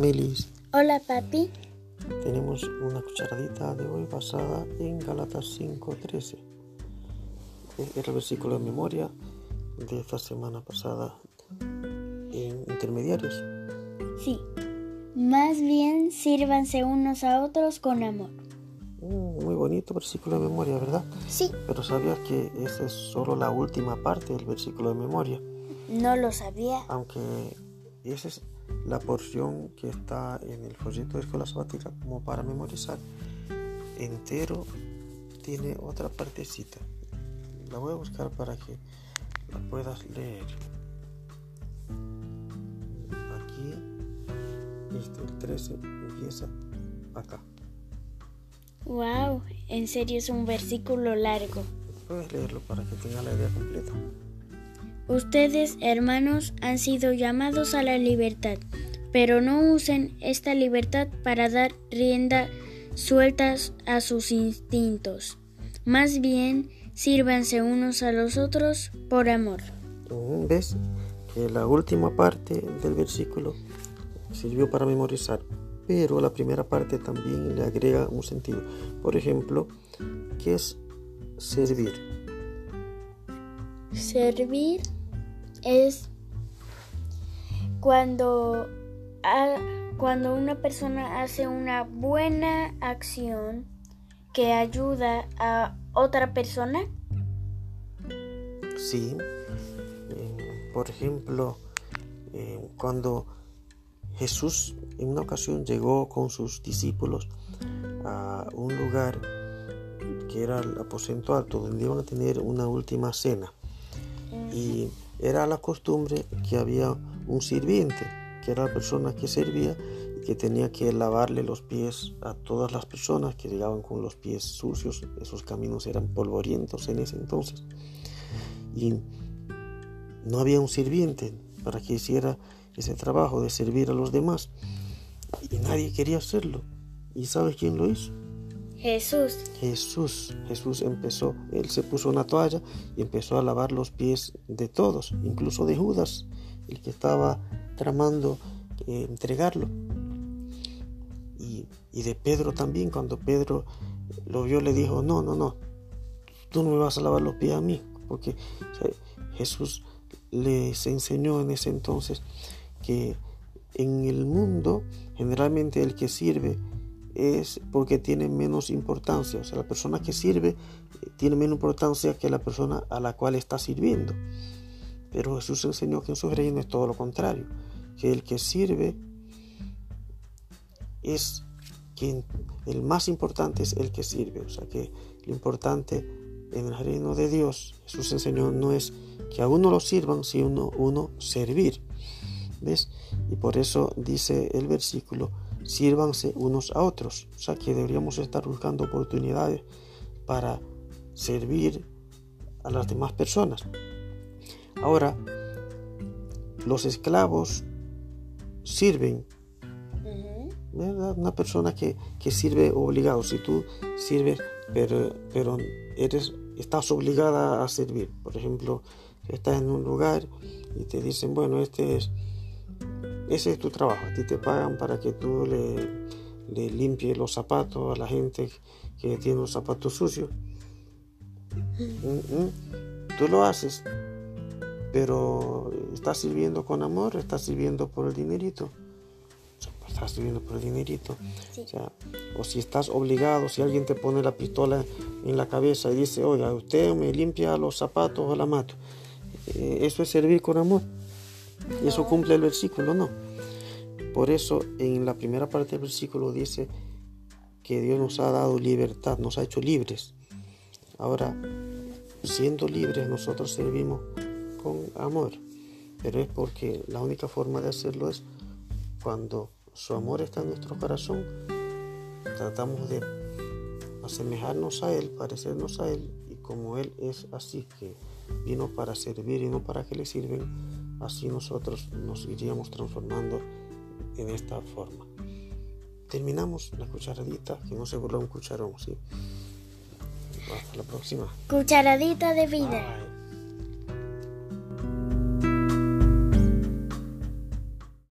Hola Yamelis, Hola, papi. tenemos una cucharadita de hoy basada en Galatas 5:13. Es el versículo de memoria de esta semana pasada en intermediarios. Sí. Más bien sírvanse unos a otros con amor. Mm, Muy bonito versículo de memoria, ¿verdad? Sí. Pero sabías que esa es solo la última parte del versículo de memoria, No lo sabía. aunque esa es la porción que está en el folleto de escuela sabática como para memorizar. Entero tiene otra partecita. La voy a buscar para que la puedas leer. Aquí, este, el 13 empieza acá. Wow, en serio es un versículo largo. Puedes leerlo para que tenga la idea completa. Ustedes, hermanos, han sido llamados a la libertad, pero no usen esta libertad para dar rienda sueltas a sus instintos. Más bien, sírvanse unos a los otros por amor. Mm, ¿Ves? Que la última parte del versículo sirvió para memorizar, pero la primera parte también le agrega un sentido. Por ejemplo, ¿qué es servir? Servir es cuando, cuando una persona hace una buena acción que ayuda a otra persona. Sí. Eh, por ejemplo, eh, cuando Jesús en una ocasión llegó con sus discípulos a un lugar que era el aposento alto, donde iban a tener una última cena. Y era la costumbre que había un sirviente, que era la persona que servía y que tenía que lavarle los pies a todas las personas que llegaban con los pies sucios. Esos caminos eran polvorientos en ese entonces. Y no había un sirviente para que hiciera ese trabajo de servir a los demás. Y nadie quería hacerlo. ¿Y sabes quién lo hizo? Jesús. Jesús, Jesús empezó, él se puso una toalla y empezó a lavar los pies de todos, incluso de Judas, el que estaba tramando eh, entregarlo. Y, de Pedro también, cuando Pedro lo vio, le dijo, no, no, no, tú no me vas a lavar los pies a mí, porque Jesús les enseñó en ese entonces que en el mundo generalmente el que sirve es porque tiene menos importancia. O sea, la persona que sirve eh, tiene menos importancia que la persona a la cual está sirviendo. Pero Jesús enseñó que en su reino es todo lo contrario. Que el que sirve es quien, el más importante es el que sirve. O sea, que lo importante en el reino de Dios, Jesús enseñó, no es que a uno lo sirvan, sino uno servir. ¿Ves? Y por eso dice el versículo, sírvanse unos a otros. O sea que deberíamos estar buscando oportunidades para servir a las demás personas. Ahora, los esclavos sirven, ¿verdad? Una persona que, que sirve obligado. Si tú sirves, pero, pero eres, estás obligada a servir. Por ejemplo, estás en un lugar y te dicen, bueno, este es ese es tu trabajo. A ti te pagan para que tú le, le limpies los zapatos a la gente que tiene los zapatos sucios. Mm, mm. Tú lo haces, pero estás sirviendo con amor, estás sirviendo por el dinerito. Sea, Estás sirviendo por el dinerito. Sí. O, sea, o si estás obligado, si alguien te pone la pistola en la cabeza y dice, oiga, usted me limpia los zapatos o la mato. Eh, eso es servir con amor. Y eso cumple el versículo, ¿no? Por eso en la primera parte del versículo dice que Dios nos ha dado libertad, nos ha hecho libres. Ahora, siendo libres nosotros servimos con amor. Pero es porque la única forma de hacerlo es cuando su amor está en nuestro corazón, tratamos de asemejarnos a Él, parecernos a Él, y como Él es así que vino para servir y no para que le sirven, así nosotros nos iríamos transformando en esta forma. Terminamos la cucharadita, que no se vuelva un cucharón, ¿sí? Hasta la próxima. Cucharadita de vida. Bye.